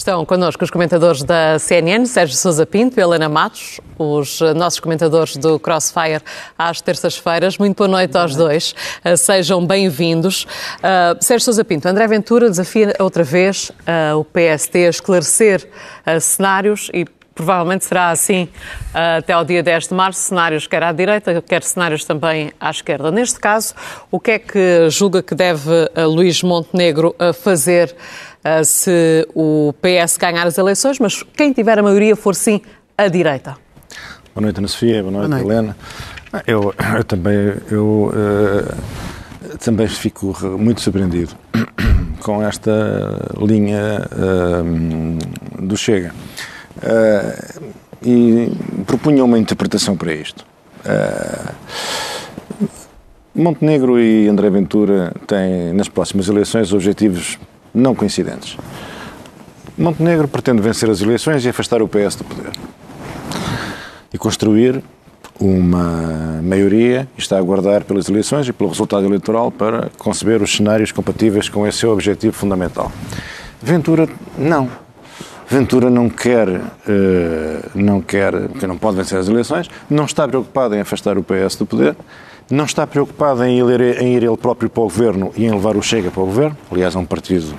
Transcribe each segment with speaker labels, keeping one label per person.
Speaker 1: Estão connosco os comentadores da CNN, Sérgio Sousa Pinto e Helena Matos, os nossos comentadores do Crossfire às terças-feiras. Muito boa noite aos dois. Uh, sejam bem-vindos. Uh, Sérgio Sousa Pinto, André Ventura desafia outra vez uh, o PST a esclarecer cenários e provavelmente será assim até ao dia 10 de março, cenários quer à direita, quer cenários também à esquerda. Neste caso, o que é que julga que deve Luís Montenegro fazer uh, se o PS ganhar as eleições, mas quem tiver a maioria for sim a direita.
Speaker 2: Boa noite, Ana Sofia. Boa noite, Boa noite. Helena. Eu, eu, também, eu, uh, também fico muito surpreendido com esta linha uh, do Chega. Uh, e propunha uma interpretação para isto. Montenegro e André Ventura têm, nas próximas eleições, objetivos não coincidentes. Montenegro pretende vencer as eleições e afastar o PS do poder. E construir uma maioria está a aguardar pelas eleições e pelo resultado eleitoral para conceber os cenários compatíveis com esse seu objetivo fundamental. Ventura, não. Ventura não quer, uh, não quer, porque não pode vencer as eleições, não está preocupado em afastar o PS do poder, não está preocupado em em ir ele próprio para o governo e em levar o Chega para o governo. Aliás, é um partido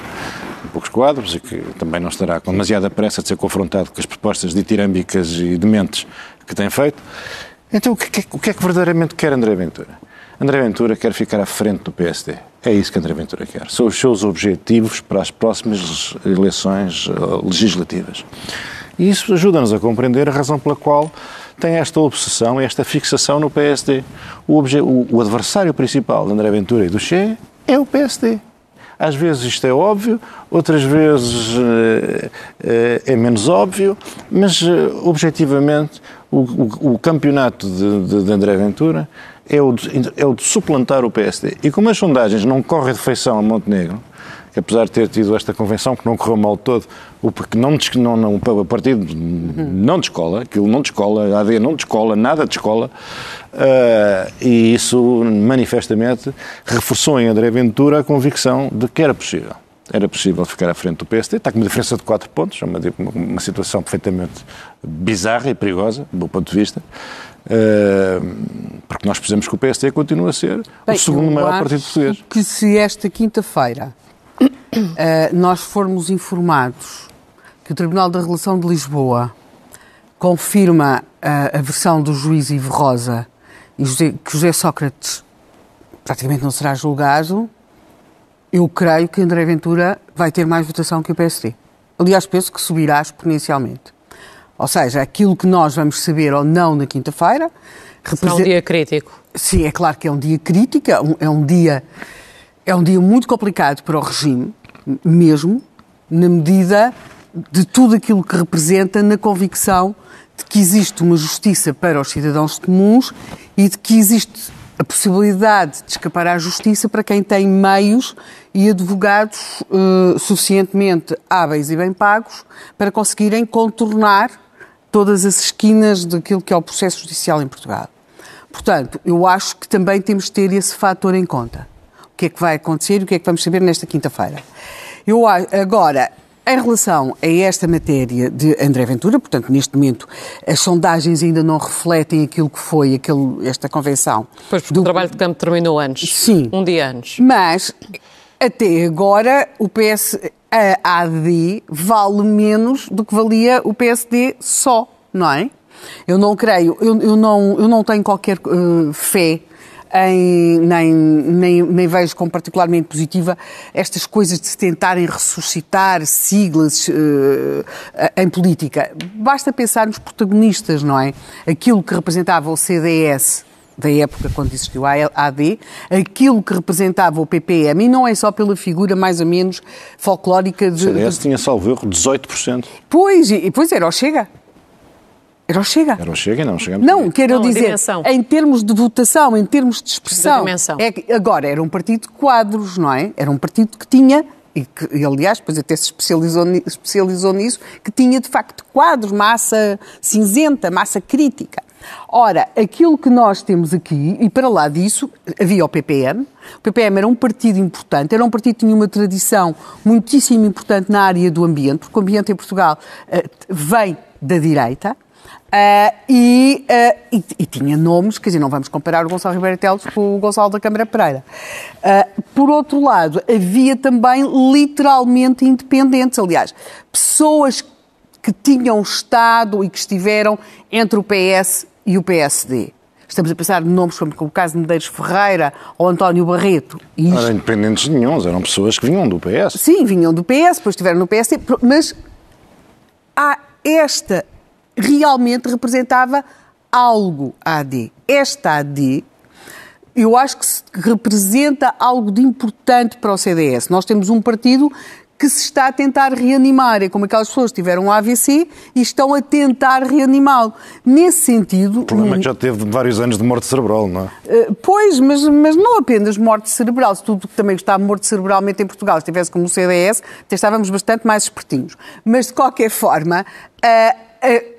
Speaker 2: de poucos quadros e que também não estará com demasiada pressa de ser confrontado com as propostas ditirâmbicas e dementes que tem feito. Então, o que, é, o que é que verdadeiramente quer André Ventura? André Ventura quer ficar à frente do PSD. É isso que André Ventura quer. São os seus objetivos para as próximas eleições eh, legislativas. E isso ajuda-nos a compreender a razão pela qual tem esta obsessão, esta fixação no PSD. O, o, o adversário principal de André Ventura e do Che é o PSD. Às vezes isto é óbvio, outras vezes uh, é menos óbvio, mas uh, objetivamente o, o, o campeonato de, de, de, André Ventura é o, de, é o de suplantar o PSD. E como as sondagens não correm de feição a Montenegro, que apesar de ter tido esta convenção que não correu mal todo, porque não, não, não, o partido não descola, aquilo não descola, a AD não descola, nada descola, uh, e isso manifestamente reforçou em André Ventura a convicção de que era possível. Era possível ficar à frente do PSD, está com uma diferença de 4 pontos, é uma, uma situação perfeitamente bizarra e perigosa, do meu ponto de vista. Uh, porque nós precisamos que o PSD continue a ser Bem, o segundo maior partido português.
Speaker 3: Que se esta quinta-feira nós formos informados que o Tribunal da Relação de Lisboa confirma uh, a versão do juiz Ivo Rosa e José, que José Sócrates praticamente não será julgado, eu creio que André Ventura vai ter mais votação que o PSD. Aliás, penso que subirá exponencialmente. Ou seja, aquilo que nós vamos saber ou não na quinta-feira.
Speaker 1: Representa... É um dia crítico.
Speaker 3: Sim, é claro que é um dia crítico, é um, é um dia é um dia muito complicado para o regime, mesmo, na medida de tudo aquilo que representa na convicção de que existe uma justiça para os cidadãos comuns e de que existe a possibilidade de escapar à justiça para quem tem meios e advogados uh, suficientemente hábeis e bem pagos para conseguirem contornar todas as esquinas daquilo que é o processo judicial em Portugal. Portanto, eu acho que também temos de ter esse fator em conta que é que vai acontecer e o que é que vamos saber nesta quinta-feira. Eu agora, em relação a esta matéria de André Ventura, portanto, neste momento as sondagens ainda não refletem aquilo que foi aquele, esta convenção.
Speaker 1: Pois, porque do... o trabalho de campo terminou antes.
Speaker 3: Sim.
Speaker 1: Um dia antes.
Speaker 3: Mas, até agora, o PS, a AD vale menos do que valia o PSD só, não é? Eu não creio, eu, eu não, eu não tenho qualquer uh, fé em, nem, nem, nem vejo como particularmente positiva estas coisas de se tentarem ressuscitar siglas uh, em política. Basta pensar nos protagonistas, não é? Aquilo que representava o CDS da época quando existiu a AD, aquilo que representava o PPM, e não é só pela figura mais ou menos folclórica de...
Speaker 2: O CDS tinha, salvo erro, 18%.
Speaker 3: Pois, e, pois era o Chega. Era o Chega.
Speaker 2: Era o Chega e não chegamos
Speaker 3: Não, quero não, dizer, em termos de votação, em termos de expressão. É que agora era um partido de quadros, não é? Era um partido que tinha e que, e, aliás, depois até se especializou, especializou nisso, que tinha de facto quadros, massa cinzenta, massa crítica. Ora, aquilo que nós temos aqui, e para lá disso, havia o PPM. O PPM era um partido importante, era um partido que tinha uma tradição muitíssimo importante na área do ambiente, porque o ambiente em Portugal uh, vem da direita. Uh, e, uh, e, e, tinha nomes, quer dizer, não vamos comparar o Gonçalo Ribeiro Teles com o Gonçalo da Câmara Pereira. Uh, por outro lado, havia também literalmente independentes, aliás, pessoas que tinham estado e que estiveram entre o PS e o PSD. Estamos a pensar em nomes como o caso de Medeiros Ferreira ou António Barreto.
Speaker 2: Não eram independentes nenhums, eram pessoas que vinham do PS.
Speaker 3: Sim, vinham do PS, depois estiveram no PSD, mas há esta realmente representava algo a AD. Esta AD, eu acho que representa algo de importante para o CDS. Nós temos um partido que se está a tentar reanimar. É como aquelas pessoas que tiveram um AVC e estão a tentar reanimá-lo. Nesse sentido.
Speaker 2: O problema é que já teve vários anos de morte cerebral, não
Speaker 3: é? Uh, pois, mas, mas não apenas morte cerebral. Se tudo que também está morto cerebralmente em Portugal estivesse como o CDS, até estávamos bastante mais espertinhos. Mas, de qualquer forma. Uh,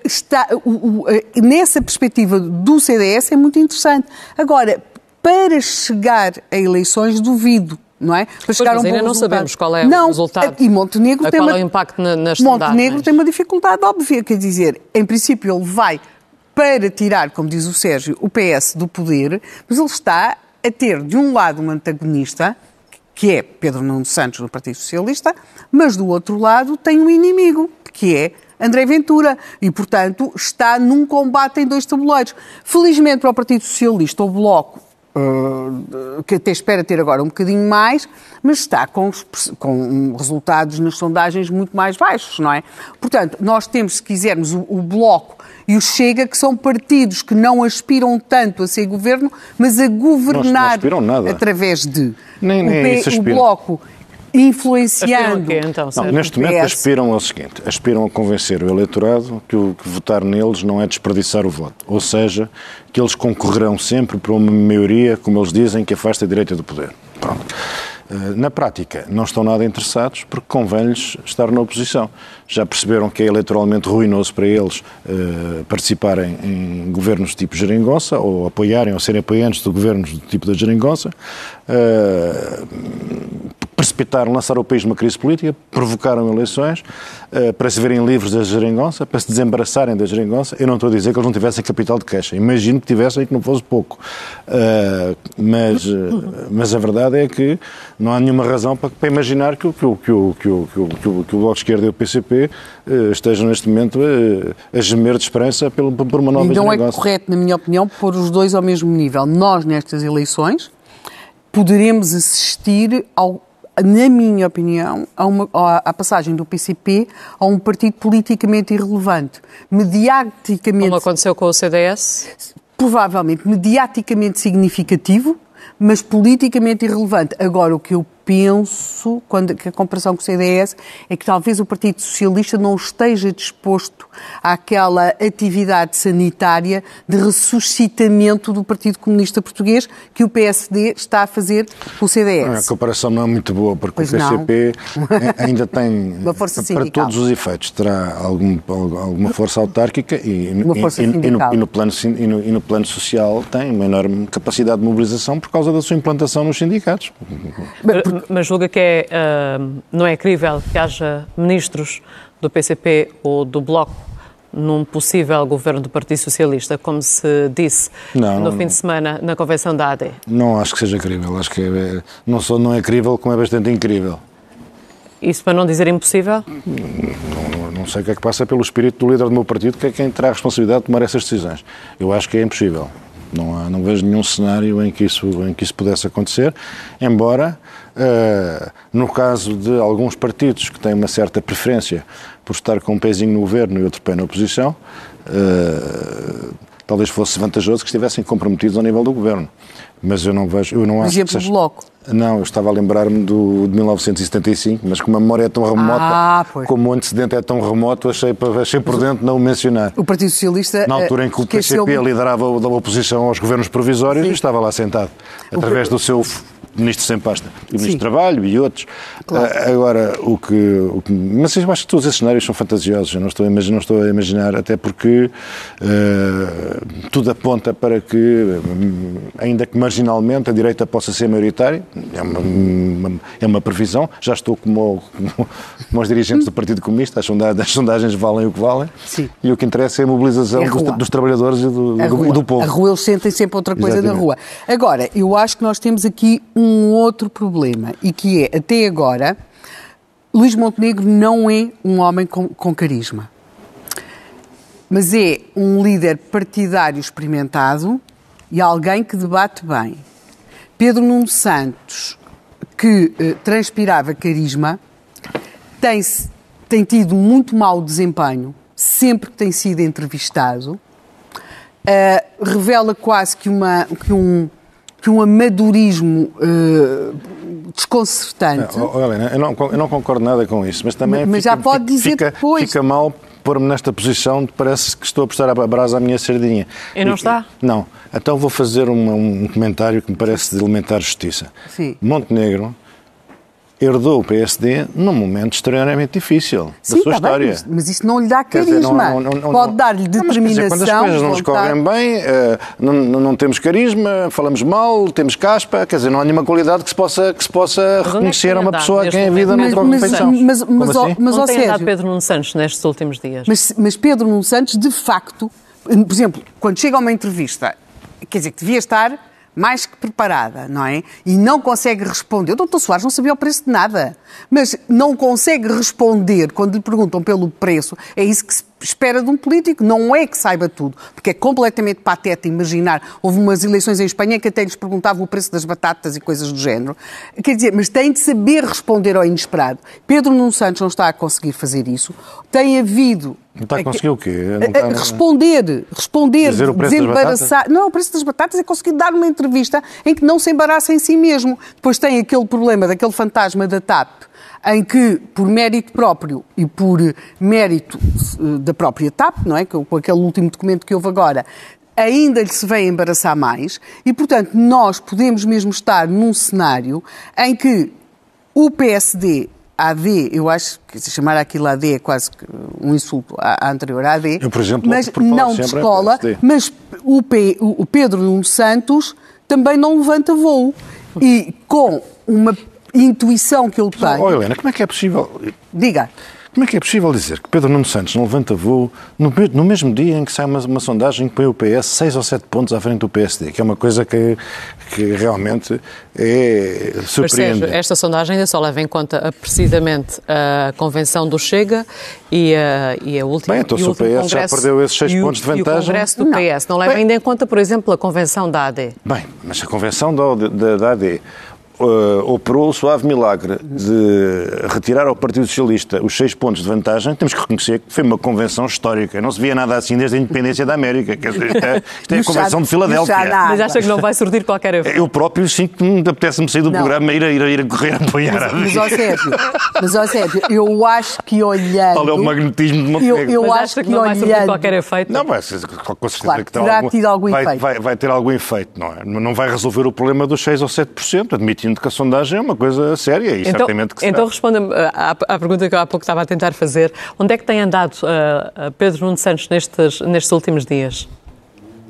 Speaker 3: está, uh, nessa perspectiva do CDS é muito interessante. Agora, para chegar a eleições, duvido não é?
Speaker 1: Para chegar pois, a um ainda não resultado. sabemos qual é não, o resultado.
Speaker 3: E Montenegro tem
Speaker 1: qual
Speaker 3: uma,
Speaker 1: é o impacto na, nas
Speaker 3: Montenegro tem uma dificuldade óbvia, quer dizer, em princípio ele vai para tirar, como diz o Sérgio, o PS do poder, mas ele está a ter, de um lado, um antagonista, que é Pedro Nuno Santos, do Partido Socialista, mas do outro lado tem um inimigo, que é André Ventura. E, portanto, está num combate em dois tabuleiros. Felizmente para o Partido Socialista, o Bloco Uh, que até espera ter agora um bocadinho mais, mas está com, com, resultados nas sondagens muito mais baixos, não é? Portanto, nós temos, se quisermos, o, o, Bloco e o Chega, que são partidos que não aspiram tanto a ser governo, mas a governar
Speaker 2: não,
Speaker 3: através de
Speaker 2: nem, nem
Speaker 3: o, P, o Bloco influenciando.
Speaker 1: Quê, então,
Speaker 2: não, neste momento aspiram ao seguinte: aspiram a convencer o eleitorado que, o, que votar neles não é desperdiçar o voto. Ou seja, que eles concorrerão sempre para uma maioria, como eles dizem, que afasta a direita do poder. Pronto. Eh, na prática, não estão nada interessados porque convém-lhes estar na oposição. Já perceberam que é eleitoralmente ruinoso para eles uh, participarem em governos tipo geringonça ou apoiarem ou serem apoiantes de governos do tipo da geringonça. Uh, precipitaram, lançaram o país numa crise política, provocaram eleições uh, para se verem livres da geringonça, para se desembaraçarem da geringonça. Eu não estou a dizer que eles não tivessem capital de queixa. Imagino que tivessem e que não fosse pouco. Uh, mas, uh, mas a verdade é que não há nenhuma razão para, para imaginar que o, que, o, que, o, que, o, que, o, que, o, Bloco de Esquerda e o PCP estejam neste momento a gemer de esperança por, por uma nova
Speaker 3: e
Speaker 2: não
Speaker 3: é correto, na minha opinião, pôr os dois ao mesmo nível. Nós, nestas eleições, poderemos assistir ao na minha opinião, a uma, à passagem do PCP a um partido politicamente irrelevante. Mediaticamente.
Speaker 1: Como aconteceu com o CDS?
Speaker 3: Provavelmente mediaticamente significativo, mas politicamente irrelevante. Agora, o que eu penso, quando, que a comparação com o CDS, é que talvez o Partido Socialista não esteja disposto àquela atividade sanitária de ressuscitamento do Partido Comunista Português que o PSD está a fazer com o CDS.
Speaker 2: A comparação não é muito boa, porque pois o PCP não. ainda tem, para todos os efeitos, terá algum, alguma força autárquica e,
Speaker 3: força
Speaker 2: e, e, no, e, no, plano, no, e no plano social tem uma enorme capacidade de mobilização por causa da sua implantação nos sindicatos.
Speaker 1: Mas julga que é, uh, não é crível que haja ministros do PCP ou do Bloco num possível governo do Partido Socialista, como se disse não, no não, fim de semana na convenção da AD?
Speaker 2: Não acho que seja crível. Acho que é, não só não é crível, como é bastante incrível.
Speaker 1: Isso para não dizer impossível?
Speaker 2: Não, não, sei o que é que passa pelo espírito do líder do meu partido, que é quem terá a responsabilidade de tomar essas decisões. Eu acho que é impossível. Não, há, não vejo nenhum cenário em que isso, em que isso pudesse acontecer, embora, uh, no caso de alguns partidos que têm uma certa preferência por estar com um pezinho no governo e outro pé na oposição, uh, talvez fosse vantajoso que estivessem comprometidos ao nível do governo. Mas eu não vejo, eu não acho
Speaker 3: exemplo,
Speaker 2: seja...
Speaker 3: Bloco.
Speaker 2: Não, eu estava a lembrar-me do, de 1975, mas como a memória é tão remota,
Speaker 3: ah,
Speaker 2: como o antecedente é tão remoto, achei, achei por dentro não o mencionar.
Speaker 3: O Partido Socialista...
Speaker 2: Na altura em que o PCP liderava a oposição aos governos provisórios, Sim. estava lá sentado, através do seu ministro sem pasta. E o ministro Sim. do Trabalho e outros. Claro. Uh, agora, o que, o que, Mas eu acho que todos esses cenários são fantasiosos. Eu não estou a imaginar, não estou a imaginar até porque uh, tudo aponta para que, ainda que marginalmente, a direita possa ser maioritária. É uma, uma é uma previsão. Já estou como, como, como os dirigentes do Partido Comunista. As sondagens, as sondagens valem o que valem. Sim. E o que interessa é a mobilização é a dos, dos, trabalhadores e do, do, do, povo.
Speaker 3: A rua, eles sentem sempre outra coisa Exatamente. na rua. Agora, eu acho que nós temos aqui um outro problema e que é, até agora, Luís Montenegro não é um homem com, com carisma. Mas é um líder partidário experimentado e alguém que debate bem. Pedro Nuno Santos, que eh, transpirava carisma, tem, tem tido muito mau desempenho sempre que tem sido entrevistado, uh, revela quase que, uma, que, um, que um amadorismo uh, desconcertante.
Speaker 2: Não, Helena, eu não, eu não concordo nada com isso, mas também
Speaker 3: mas, fica, já pode dizer
Speaker 2: fica,
Speaker 3: depois.
Speaker 2: fica mal pôr-me nesta posição de parece que estou a prestar a brasa à minha sardinha.
Speaker 1: E não está?
Speaker 2: Não. Então vou fazer um, um comentário que me parece de elementar justiça.
Speaker 3: Sim.
Speaker 2: Montenegro herdou o PSD num momento extremamente difícil
Speaker 3: Sim,
Speaker 2: da sua
Speaker 3: tá
Speaker 2: história.
Speaker 3: Bem, mas isso não lhe dá carisma. Dizer, não, não, não, Pode dar-lhe determinação.
Speaker 2: quando as coisas não nos correm bem, uh, não, não, temos carisma, falamos mal, temos caspa, quer dizer, não há nenhuma qualidade que se possa, que se possa é reconhecer a uma pessoa a quem a vida não corre
Speaker 3: mas,
Speaker 2: bem.
Speaker 3: Mas, mas, assim?
Speaker 1: mas, não tem andado Pedro Nuno Santos nestes últimos dias.
Speaker 3: Mas, mas Pedro Nuno Santos, de facto, por exemplo, quando chega a uma entrevista, quer dizer, que devia estar mais que preparada, não é? E não consegue responder. O doutor Soares não sabia o preço de nada, mas não consegue responder quando lhe perguntam pelo preço. É isso que se espera de um político. Não é que saiba tudo, porque é completamente pateta imaginar. Houve umas eleições em Espanha que até lhes perguntavam o preço das batatas e coisas do género. Quer dizer, mas tem de saber responder ao inesperado. Pedro Nuno Santos não está a conseguir fazer isso. Tem havido
Speaker 2: não está a conseguir o quê?
Speaker 3: Está... Responder, responder, Dizer desembaraçar. não, o preço das batatas é conseguir dar uma entrevista em que não se embaraça em si mesmo. Depois tem aquele problema daquele fantasma da TAP, em que, por mérito próprio e por mérito eh, da própria TAP, não é? Com aquele último documento que houve agora, ainda lhe se vem embaraçar mais e, portanto, nós podemos mesmo estar num cenário em que o PSD AD, eu acho que se chamar aquilo AD é quase um insulto à, anterior AD,
Speaker 2: eu, por exemplo,
Speaker 3: mas não de escola, mas o, P, o Pedro Nuno Santos também não levanta voo. E com uma intuição que eu tenho...
Speaker 2: Oh, Helena, como é que é possível...
Speaker 3: Diga.
Speaker 2: Como é que é possível dizer que Pedro Nuno Santos não levanta voo no, no mesmo dia em que sai uma, uma, sondagem que põe o PS 6 ou 7 pontos à frente do PSD, que é uma coisa que, que realmente é surpreendente.
Speaker 1: Esta sondagem ainda só leva em conta precisamente a convenção do Chega e a, e a última.
Speaker 2: Bem, então se o PS já perdeu esses 6 pontos de vantagem.
Speaker 1: E o Congresso do não. PS não leva Bem, ainda em conta, por exemplo, a convenção da AD.
Speaker 2: Bem, mas a convenção da, da, da AD uh, operou o suave milagre de retirar ao Partido Socialista os seis pontos de vantagem, temos que reconhecer que foi uma convenção histórica. Não se via nada assim desde a independência da América. Quer dizer, isto é, isto é a Convenção de Filadélfia.
Speaker 1: Mas acha que não vai surtir qualquer efeito?
Speaker 2: Eu próprio sinto que me apetece-me sair do não. programa e ir, ir, ir a correr a apoiar.
Speaker 3: Mas, mas, ó Sérgio, mas, ó Sérgio, eu acho que olhando...
Speaker 2: Qual é o magnetismo de Montenegro?
Speaker 1: Eu, eu acho que, que não olhando... vai surtir qualquer efeito?
Speaker 2: Não, vai, com certeza
Speaker 3: claro,
Speaker 2: que
Speaker 3: terá algum, tido algum
Speaker 2: vai,
Speaker 3: efeito.
Speaker 2: Vai, vai, ter algum efeito, não é? Não vai resolver o problema dos 6 ou 7%, admitindo que a sondagem é uma coisa séria e
Speaker 1: então,
Speaker 2: certamente que será.
Speaker 1: Então responda-me eh, à, à, pergunta que eu há pouco estava a tentar fazer. Onde é que tem andado uh, Pedro Nuno Santos nestes, nestes últimos dias?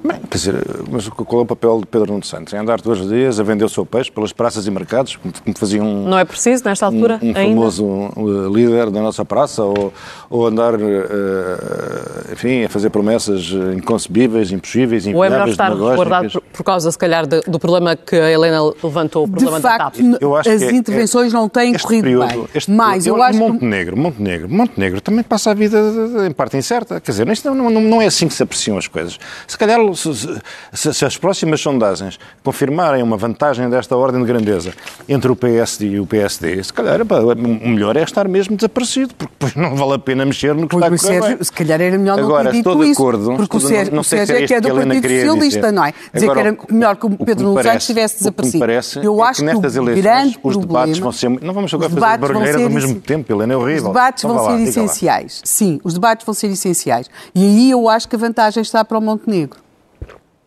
Speaker 2: Bem, quer dizer, mas qual é o papel de Pedro Nuno Santos? Em andar todos os dias a vender o seu peixe pelas praças e mercados, como fazia um...
Speaker 1: Não é preciso, nesta altura,
Speaker 2: um, um famoso líder da nossa praça, ou, ou andar, uh, enfim, a fazer promessas inconcebíveis, impossíveis,
Speaker 1: inviáveis, Ou é melhor estar resguardado por, por, causa, se calhar, de, do problema que a Helena levantou, o problema
Speaker 3: de facto,
Speaker 1: da
Speaker 3: TAP? Eu acho as que intervenções é, não têm corrido período, bem. Este Mas eu, eu acho
Speaker 2: Montenegro, Montenegro, Montenegro também passa a vida em parte incerta. Quer dizer, isto não, não, não é assim que se apreciam as coisas. Se calhar se, se, as próximas sondagens confirmarem uma vantagem desta ordem de grandeza entre o PS e o PSD, se calhar o melhor é estar mesmo desaparecido, porque depois não vale a pena mexer no que está a
Speaker 3: Sérgio,
Speaker 2: bem.
Speaker 3: Se calhar era melhor não
Speaker 2: Agora,
Speaker 3: ter dito
Speaker 2: estou
Speaker 3: de
Speaker 2: acordo,
Speaker 3: porque o Sérgio, o Sérgio é que é do Partido Socialista, não é? Dizer Agora, que era melhor que o Pedro Nuno Santos tivesse desaparecido.
Speaker 2: Parece Eu é acho que, nestas eleições os debates vão ser... Não vamos agora fazer barulheira ao mesmo tempo, Helena, é horrível.
Speaker 3: Os debates então, vão ser essenciais. Sim, os debates vão ser essenciais. E aí eu acho que a vantagem está para o Montenegro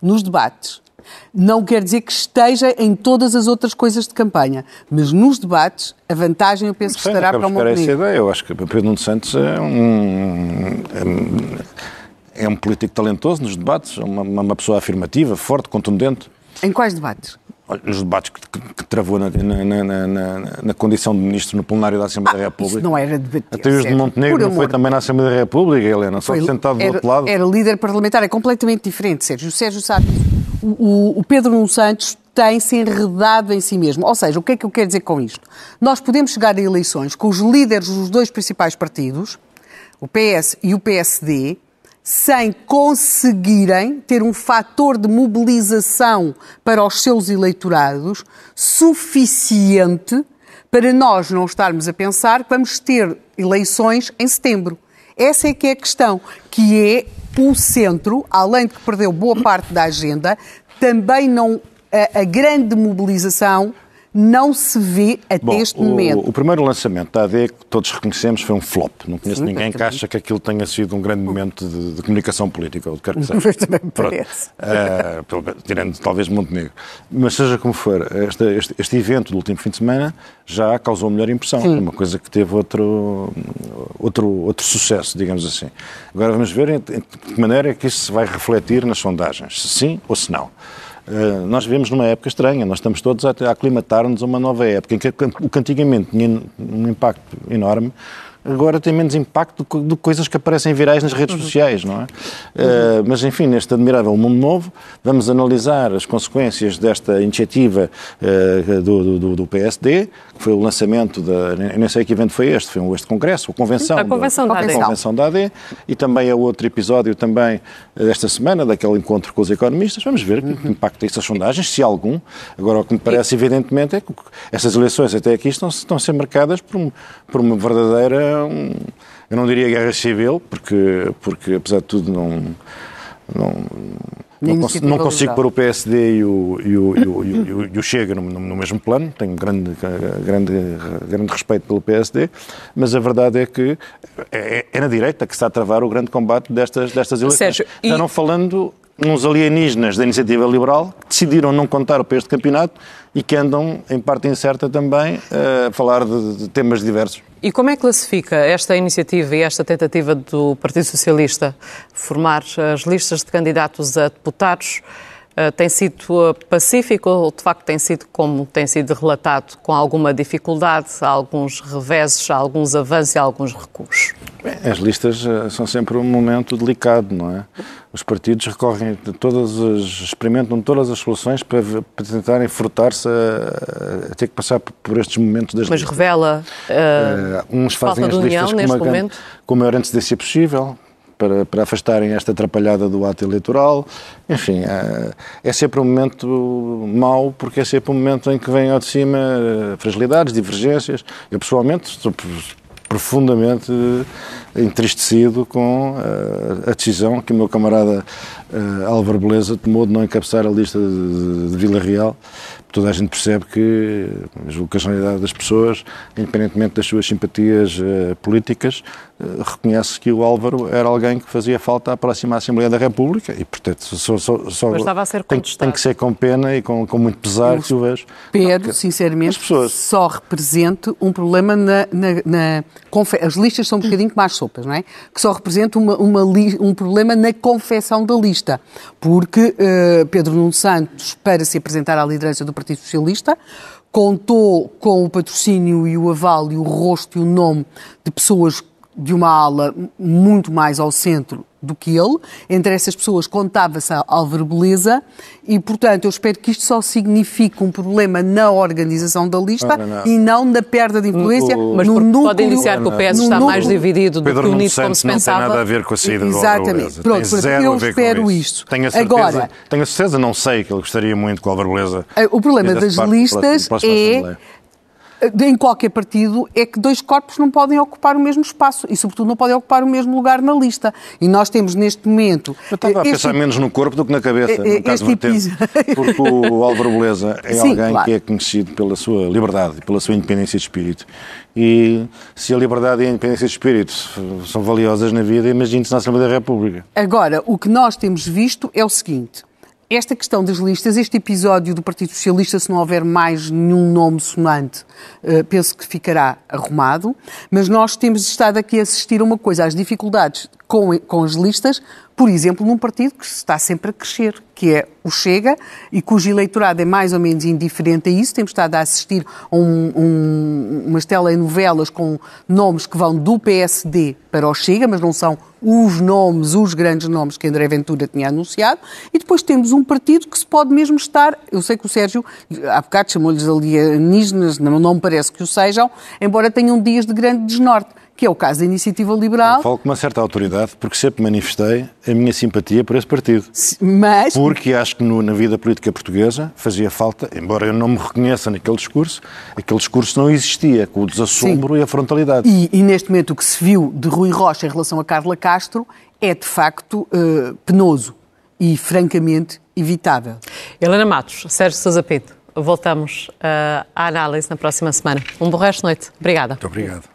Speaker 3: nos debates. Não quer dizer que esteja em todas as outras coisas de campanha, mas nos debates a vantagem eu penso que estará para o Montenegro.
Speaker 2: ideia. Eu acho que Pedro Nuno Santos é um, é um político talentoso nos debates, é uma, uma pessoa afirmativa, forte, contundente.
Speaker 3: Em quais debates?
Speaker 2: Olha, Nos debates que, que- que travou na, na, na, na- condição de ministro no plenário da Assembleia da República.
Speaker 3: Ah, Isso não era debater.
Speaker 2: Até os de. Montenegro não foi também na Assembleia da República, Helena, só
Speaker 3: Foi-
Speaker 2: sentado do
Speaker 3: era,
Speaker 2: outro lado.
Speaker 3: Era líder parlamentar, é completamente diferente, Sérgio. O Sérgio sabe o- o Pedro Nuno Santos tem-se enredado em si mesmo. Ou seja, o que é que eu quero dizer com isto? Nós podemos chegar a eleições com os líderes dos dois principais partidos, o PS e o PSD, sem conseguirem ter um fator de mobilização para os seus eleitorados suficiente para nós não estarmos a pensar que vamos ter eleições em setembro. Essa é que é a questão, que é o centro, além de que perdeu boa parte da agenda, também não a, a grande mobilização não se vê até
Speaker 2: Bom,
Speaker 3: este momento.
Speaker 2: o primeiro lançamento da AD, que todos reconhecemos, foi um flop. Não conheço
Speaker 3: Sim,
Speaker 2: ninguém que acha que aquilo tenha sido um grande momento de, de comunicação política, ou de quer que seja.
Speaker 3: Mas também me parece.
Speaker 2: Menos, tirando talvez Montenegro. Mas seja como for, este, este, este evento do último fim de semana já causou melhor impressão. Foi uma coisa que teve outro, outro, outro sucesso, digamos assim. Agora vamos ver de que maneira é que isso se vai refletir nas sondagens, se sim ou se não. Uh, nós vivemos numa época estranha, nós estamos todos a aclimatar-nos a uma nova época, em que o que antigamente tinha um impacto enorme, agora tem menos impacto do que do que coisas que aparecem virais nas redes sociais, não é? Uh, mas, enfim, neste admirável mundo novo, vamos analisar as consequências desta iniciativa uh, do, do, do PSD, que foi o lançamento da. Nem sei que evento foi este, foi este congresso, a convenção.
Speaker 1: A convenção da AD.
Speaker 2: a convenção da AD, e também é outro episódio também eh, desta semana, daquele encontro com os economistas. Vamos ver que
Speaker 3: Uhum.
Speaker 2: impacto tem essas sondagens, se algum. Agora, o que me parece evidentemente é que essas eleições até aqui estão, estão a ser marcadas por, por uma verdadeira, um, eu não diria guerra civil, porque, porque apesar de tudo não... não não, cons- não consigo pôr o PSD e o, e o, e o, e o- Chega no, no- mesmo plano, tenho grande, grande, grande respeito pelo PSD, mas a verdade é que é, é na direita que está a travar o grande combate destas, destas eleições.
Speaker 1: Sérgio,
Speaker 2: Já não falando uns alienígenas da iniciativa liberal que decidiram não contar para este campeonato e que andam, em parte incerta também, a falar de, de temas diversos.
Speaker 1: E como é que classifica esta iniciativa e esta tentativa do Partido Socialista formar as listas de candidatos a deputados? Eh, tem sido eh, pacífico ou de facto tem sido, como tem sido relatado, com alguma dificuldade, alguns reveses, alguns avanços e alguns recuos?
Speaker 2: Bem, As listas eh, são sempre um momento delicado, não é? Os partidos recorrem todas as, experimentam todas as soluções para, para tentarem furtar-se a, a ter que passar por- estes momentos das
Speaker 1: Mas
Speaker 2: listas.
Speaker 1: revela eh,
Speaker 2: Eh, uns fazem as
Speaker 1: de união
Speaker 2: listas com, uma,
Speaker 1: momento?
Speaker 2: com a maior antecedência possível, para, para afastarem esta atrapalhada do ato eleitoral. Enfim, eh, é sempre um momento mau, porque é sempre um momento em que vêm ao de cima eh, fragilidades, divergências. Eu, pessoalmente, estou profundamente eh, entristecido com eh, a decisão que o meu camarada Álvaro Beleza tomou de não encabeçar a lista de Vila Real. Toda a gente percebe que a generalidade das pessoas, independentemente das suas simpatias eh, políticas, eh, reconhece que o Álvaro era alguém que fazia falta à próxima Assembleia da República e, portanto, só, só, só
Speaker 1: Mas estava a ser
Speaker 2: tem, tem que ser com pena e com, com muito pesar que o vejo.
Speaker 3: Pedro,
Speaker 2: As
Speaker 3: sinceramente,
Speaker 2: pessoas-
Speaker 3: só representa um problema na, na, na As listas são um bocadinho as sopas, não é? Que só representa uma, uma li- um problema na confecção da lista. Porque eh, Pedro Nuno Santos, para se apresentar à liderança do Partido Socialista, contou com o patrocínio e o aval e o rosto e o nome de pessoas de uma ala muito mais ao centro do que ele. Entre essas pessoas contava-se a Álvaro Beleza e, portanto, eu espero que isto só signifique um problema na organização da lista
Speaker 2: Não, não, não.
Speaker 3: e não na perda de influência
Speaker 2: O-
Speaker 1: Mas
Speaker 3: no núcleo...
Speaker 1: pode indiciar que o PS
Speaker 3: no
Speaker 1: está
Speaker 3: núcleo-
Speaker 1: mais dividido do
Speaker 2: Pedro
Speaker 1: que unido como se
Speaker 2: não tem
Speaker 1: pensava.
Speaker 2: nada a ver com a saída do
Speaker 3: Exatamente.
Speaker 2: Álvaro Beleza.
Speaker 3: Pronto,
Speaker 2: tem zero
Speaker 3: eu
Speaker 2: a ver com
Speaker 3: espero
Speaker 2: isso.
Speaker 3: isto.
Speaker 2: Tenho a certeza,
Speaker 3: Agora-
Speaker 2: tenho a certeza, não sei, que ele gostaria muito que o Álvaro Beleza
Speaker 3: Eh, o problema das listas é
Speaker 2: Assembleia.
Speaker 3: Em qualquer partido é que dois corpos não podem ocupar o mesmo espaço e, sobretudo, não podem ocupar o mesmo lugar na lista. E nós temos neste momento.
Speaker 2: Eu estava a
Speaker 3: este-
Speaker 2: pensar menos no corpo do que na cabeça,
Speaker 3: é,
Speaker 2: no caso
Speaker 3: este
Speaker 2: vertente. Porque o Álvaro Beleza é
Speaker 3: Sim,
Speaker 2: alguém
Speaker 3: claro.
Speaker 2: que é conhecido pela sua liberdade, pela sua independência de espírito. E se a liberdade e a independência de espírito são valiosas na vida, imagine-se na Assembleia da República.
Speaker 3: Agora, o que nós temos visto é o seguinte. Esta questão das listas, este episódio do Partido Socialista, se não houver mais nenhum nome sonante, uh, penso que ficará arrumado, mas nós temos estado aqui a assistir a uma coisa, às dificuldades com, com as listas, por exemplo, num partido que está sempre a crescer, que é o Chega, e cujo eleitorado é mais ou menos indiferente a isso. Temos estado a assistir a um, um, umas telenovelas com nomes que vão do PSD para o Chega, mas não são os nomes, os grandes nomes que André Ventura tinha anunciado. E depois temos um partido que se pode mesmo estar. Eu sei que o Sérgio, há bocado chamou-lhes alienígenas, não, não me parece que o sejam, embora tenham dias de grande desnorte que é o caso da Iniciativa Liberal. Eu
Speaker 2: falo com uma certa autoridade, porque sempre manifestei a minha simpatia por esse partido.
Speaker 3: Mas...
Speaker 2: Porque acho que no, na vida política portuguesa fazia falta, embora eu não me reconheça naquele discurso, aquele discurso não existia, com o desassombro Sim. e a frontalidade.
Speaker 3: E, e, neste momento o que se viu de Rui Rocha em relação a Carla Castro é de facto uh, penoso e francamente evitável.
Speaker 1: Helena Matos, Sérgio Sousa Pinto, voltamos uh, à análise na próxima semana. Um bom resto de noite. Obrigada.
Speaker 2: Muito obrigado.